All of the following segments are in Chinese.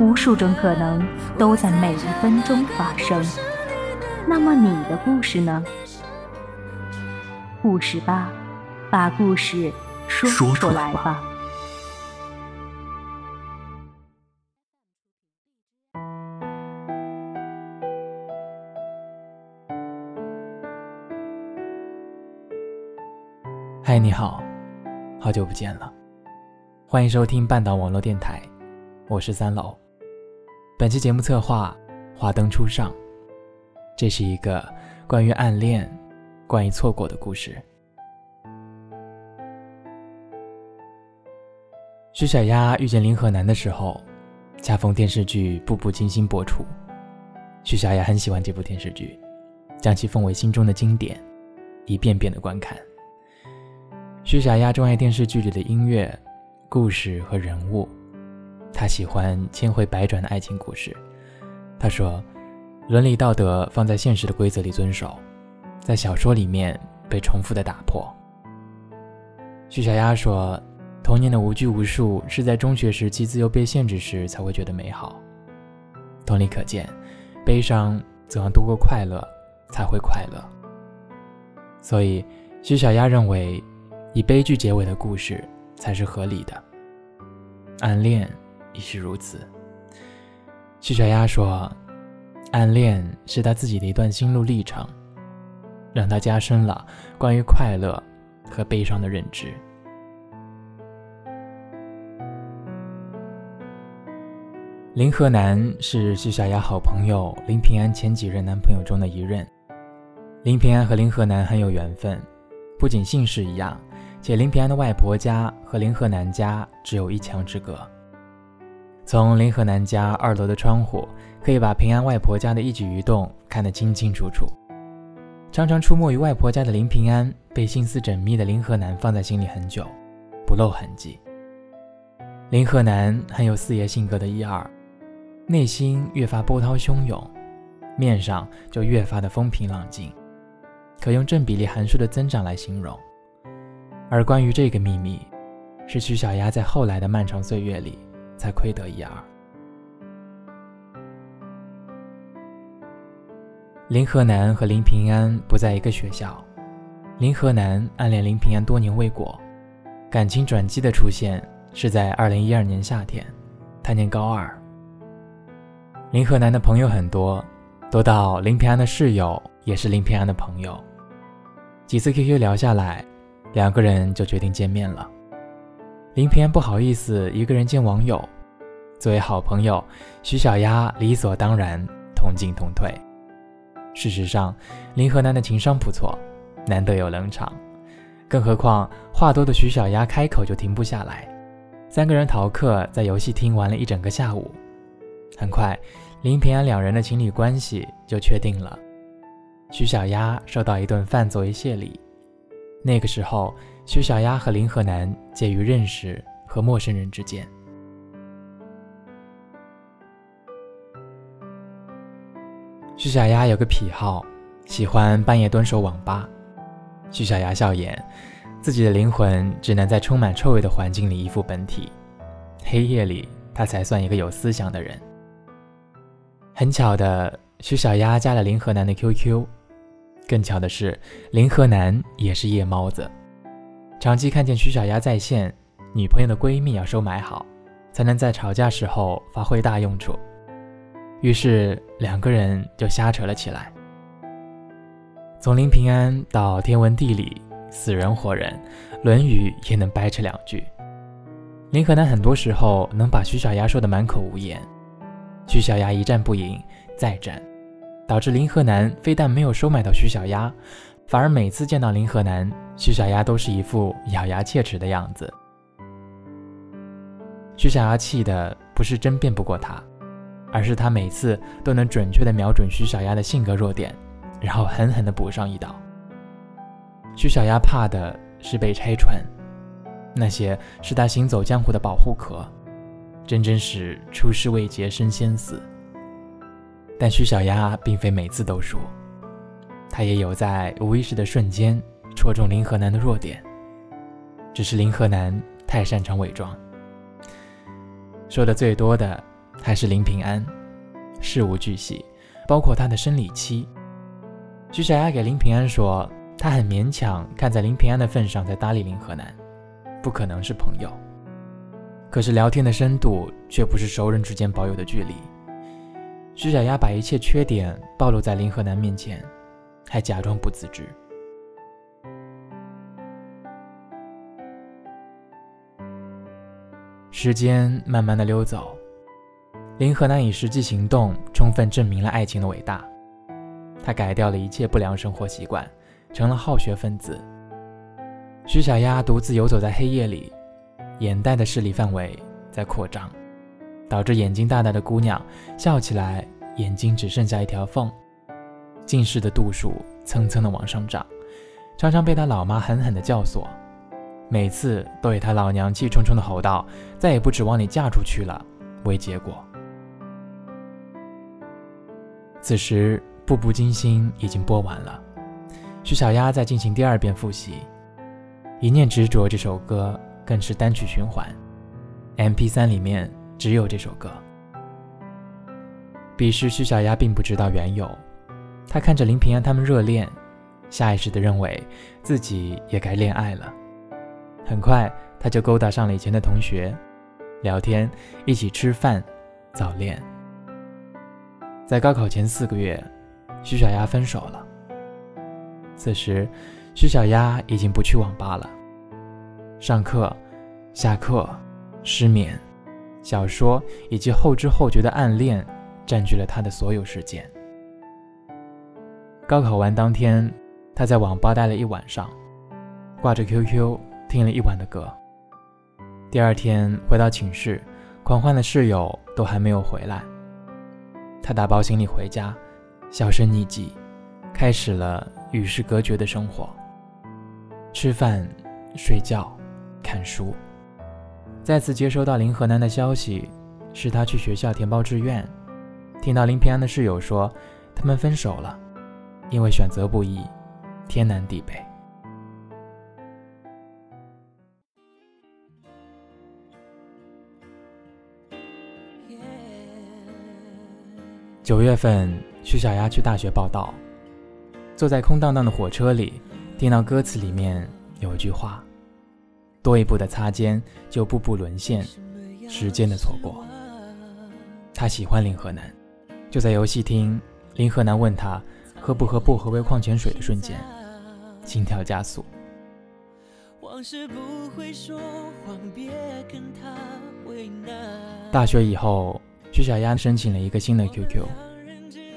无数种可能都在每一分钟发生。那么你的故事呢？故事吧，把故事说出来吧。嗨，你好，好久不见了，欢迎收听半岛网络电台，我是三楼。本期节目策划华灯初上，这是一个关于暗恋、关于错过的故事。徐小丫遇见林河南的时候，恰逢电视剧《步步惊心》播出，徐小丫很喜欢这部电视剧，将其奉为心中的经典，一遍遍的观看。徐小丫钟爱电视剧里的音乐、故事和人物，他喜欢千回百转的爱情故事。他说：“伦理道德放在现实的规则里遵守，在小说里面被重复的打破。”徐小丫说：“童年的无拘无束是在中学时期自由被限制时才会觉得美好。同理可见，悲伤总要度过快乐才会快乐。所以，徐小丫认为。”以悲剧结尾的故事才是合理的，暗恋亦是如此。徐小丫说：“暗恋是他自己的一段心路历程，让他加深了关于快乐和悲伤的认知。”林河南是徐小丫好朋友林平安前几任男朋友中的一任。林平安和林河南很有缘分，不仅姓氏一样。且林平安的外婆家和林河南家只有一墙之隔。从林河南家二楼的窗户，可以把平安外婆家的一举一动看得清清楚楚。常常出没于外婆家的林平安，被心思缜密的林河南放在心里很久，不露痕迹。林河南很有四爷性格的一二，内心越发波涛汹涌，面上就越发的风平浪静，可用正比例函数的增长来形容。而关于这个秘密，是徐小丫在后来的漫长岁月里才窥得一二。林河南和林平安不在一个学校，林河南暗恋林平安多年未果，感情转机的出现是在二零一二年夏天，他念高二。林河南的朋友很多，多到林平安的室友也是林平安的朋友，几次 QQ 聊下来。两个人就决定见面了。林平安不好意思一个人见网友，作为好朋友，徐小丫理所当然同进同退。事实上，林河南的情商不错，难得有冷场。更何况话多的徐小丫开口就停不下来。三个人逃课，在游戏厅玩了一整个下午。很快，林平安两人的情侣关系就确定了。徐小丫收到一顿饭作为谢礼。那个时候，徐小丫和林河南介于认识和陌生人之间。徐小丫有个癖好，喜欢半夜蹲守网吧。徐小丫笑言，自己的灵魂只能在充满臭味的环境里依附本体，黑夜里她才算一个有思想的人。很巧的，徐小丫加了林河南的 QQ。更巧的是，林河南也是夜猫子，长期看见徐小丫在线，女朋友的闺蜜要收买好，才能在吵架时候发挥大用处。于是两个人就瞎扯了起来，从林平安到天文地理、死人活人，《论语》也能掰扯两句。林河南很多时候能把徐小丫说的满口无言，徐小丫一战不赢，再战。导致林河南非但没有收买到徐小丫，反而每次见到林河南，徐小丫都是一副咬牙切齿的样子。徐小丫气的不是真辩不过他，而是他每次都能准确的瞄准徐小丫的性格弱点，然后狠狠的补上一刀。徐小丫怕的是被拆穿，那些是他行走江湖的保护壳，真真是出师未捷身先死。但徐小丫并非每次都输，她也有在无意识的瞬间戳中林河南的弱点，只是林河南太擅长伪装。说的最多的还是林平安，事无巨细，包括他的生理期。徐小丫给林平安说，他很勉强看在林平安的份上在搭理林河南，不可能是朋友。可是聊天的深度却不是熟人之间保有的距离。徐小丫把一切缺点暴露在林河南面前，还假装不自知。时间慢慢的溜走，林河南以实际行动充分证明了爱情的伟大。他改掉了一切不良生活习惯，成了好学分子。徐小丫独自游走在黑夜里，眼袋的视力范围在扩张，导致眼睛大大的姑娘笑起来眼睛只剩下一条缝，近视的度数蹭蹭的往上涨，常常被他老妈狠狠的教唆。每次都以他老娘气冲冲的吼道：“再也不指望你嫁出去了”为结果。此时，《步步惊心》已经播完了，徐小丫在进行第二遍复习，《一念执着》这首歌更是单曲循环，MP3 里面只有这首歌。彼时，徐小丫并不知道缘由，他看着林平安他们热恋，下意识地认为自己也该恋爱了。很快，他就勾搭上了以前的同学，聊天，一起吃饭，早恋。在高考前四个月，徐小丫分手了。此时，徐小丫已经不去网吧了。上课、下课、失眠、小说以及后知后觉的暗恋，占据了他的所有时间。高考完当天，他在网吧待了一晚上，挂着 QQ。听了一晚的歌，第二天回到寝室，狂欢的室友都还没有回来。他打包行李回家，销声匿迹，开始了与世隔绝的生活。吃饭、睡觉、看书。再次接收到林河南的消息，是他去学校填报志愿，听到林平安的室友说他们分手了，因为选择不易，天南地北。九月份，徐小丫去大学报道，坐在空荡荡的火车里，听到歌词里面有一句话：“多一步的擦肩，就步步沦陷，时间的错过。”他喜欢林河南，就在游戏厅，林河南问他喝不喝薄荷味矿泉水的瞬间，心跳加速。大学以后。徐小丫申请了一个新的 QQ，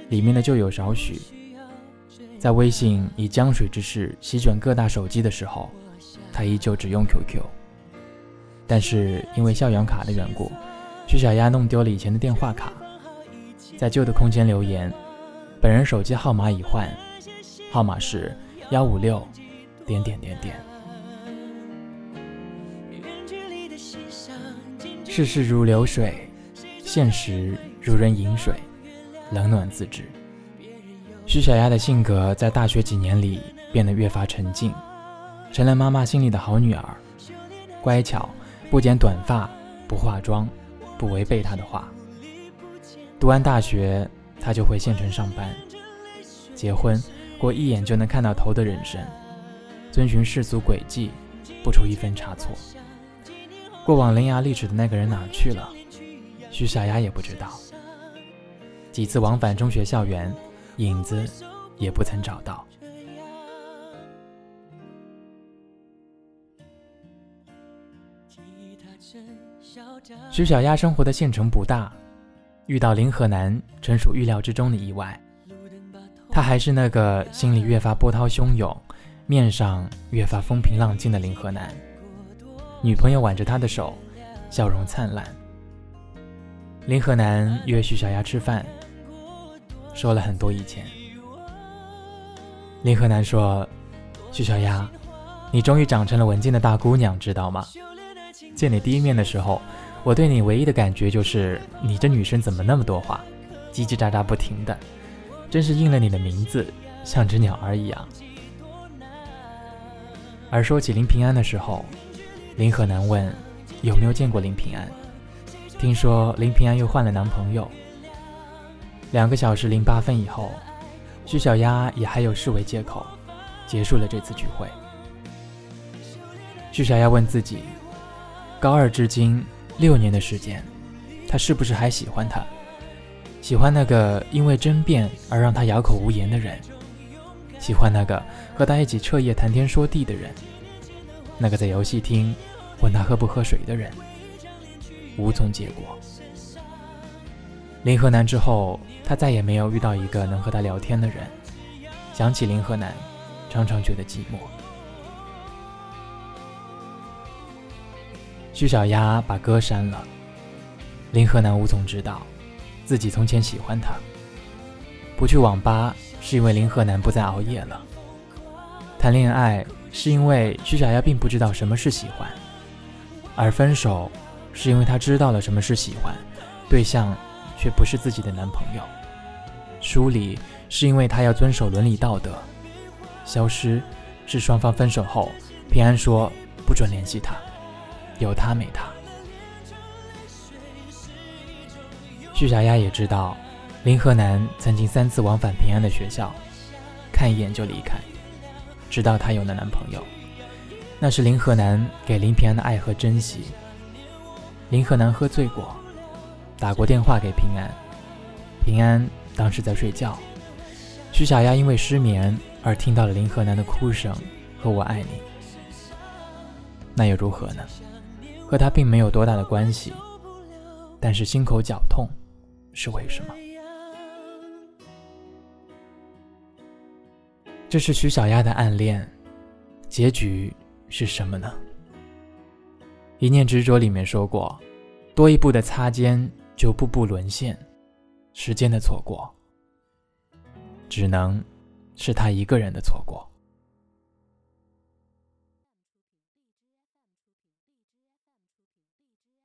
里面的旧友少许。在微信以江水之势席卷各大手机的时候，他依旧只用 QQ。但是因为校园卡的缘故，徐小丫弄丢了以前的电话卡，在旧的空间留言：“本人手机号码已换，号码是幺五六点点点点。”世事如流水。现实如人饮水，冷暖自知。徐小丫的性格在大学几年里变得越发沉静，成了妈妈心里的好女儿，乖巧，不剪短发，不化妆，不违背她的话。读完大学，她就回县城上班，结婚，过一眼就能看到头的人生，遵循世俗轨迹，不出一分差错。过往伶牙俐齿的那个人哪去了？徐小丫也不知道，几次往返中学校园，影子也不曾找到。徐小丫生活的县城不大，遇到林河南纯属预料之中的意外。他还是那个心里越发波涛汹涌，面上越发风平浪静的林河南。女朋友挽着他的手，笑容灿烂。林河南约徐小丫吃饭，说了很多以前。林河南说：“徐小丫，你终于长成了文静的大姑娘，知道吗？见你第一面的时候，我对你唯一的感觉就是，你这女生怎么那么多话，叽叽喳喳不停的，真是应了你的名字，像只鸟儿一样。”而说起林平安的时候，林河南问：“有没有见过林平安？”听说林平安又换了男朋友。两个小时零八分以后。徐小丫也还有事为借口，结束了这次聚会。徐小丫问自己：高二至今六年的时间，他是不是还喜欢他？喜欢那个因为争辩而让他哑口无言的人？喜欢那个和他一起彻夜谈天说地的人？那个在游戏厅问他喝不喝水的人？无从结果。林河南之后。他再也没有遇到一个能和他聊天的人。想起林河南，常常觉得寂寞。徐小丫把歌删了，林河南无从知道，自己从前喜欢他。不去网吧是因为林河南不再熬夜了。谈恋爱是因为徐小丫并不知道什么是喜欢，而分手是因为她知道了什么是喜欢，对象。却不是自己的男朋友，疏离是因为他要遵守伦理道德，消失是双方分手后，平安说不准联系他，有他没他。徐小丫也知道，林河南曾经三次往返平安的学校，看一眼就离开，直到她有了男朋友，那是林河南给林平安的爱和珍惜。林河南喝醉过。打过电话给平安，平安当时在睡觉。徐小丫因为失眠而听到了林河南的哭声和“我爱你”，那又如何呢？和他并没有多大的关系，但是心口绞痛是为什么？这是徐小丫的暗恋，结局是什么呢？《一念执着》里面说过，多一步的擦肩。就步步沦陷，时间的错过，只能是他一个人的错过。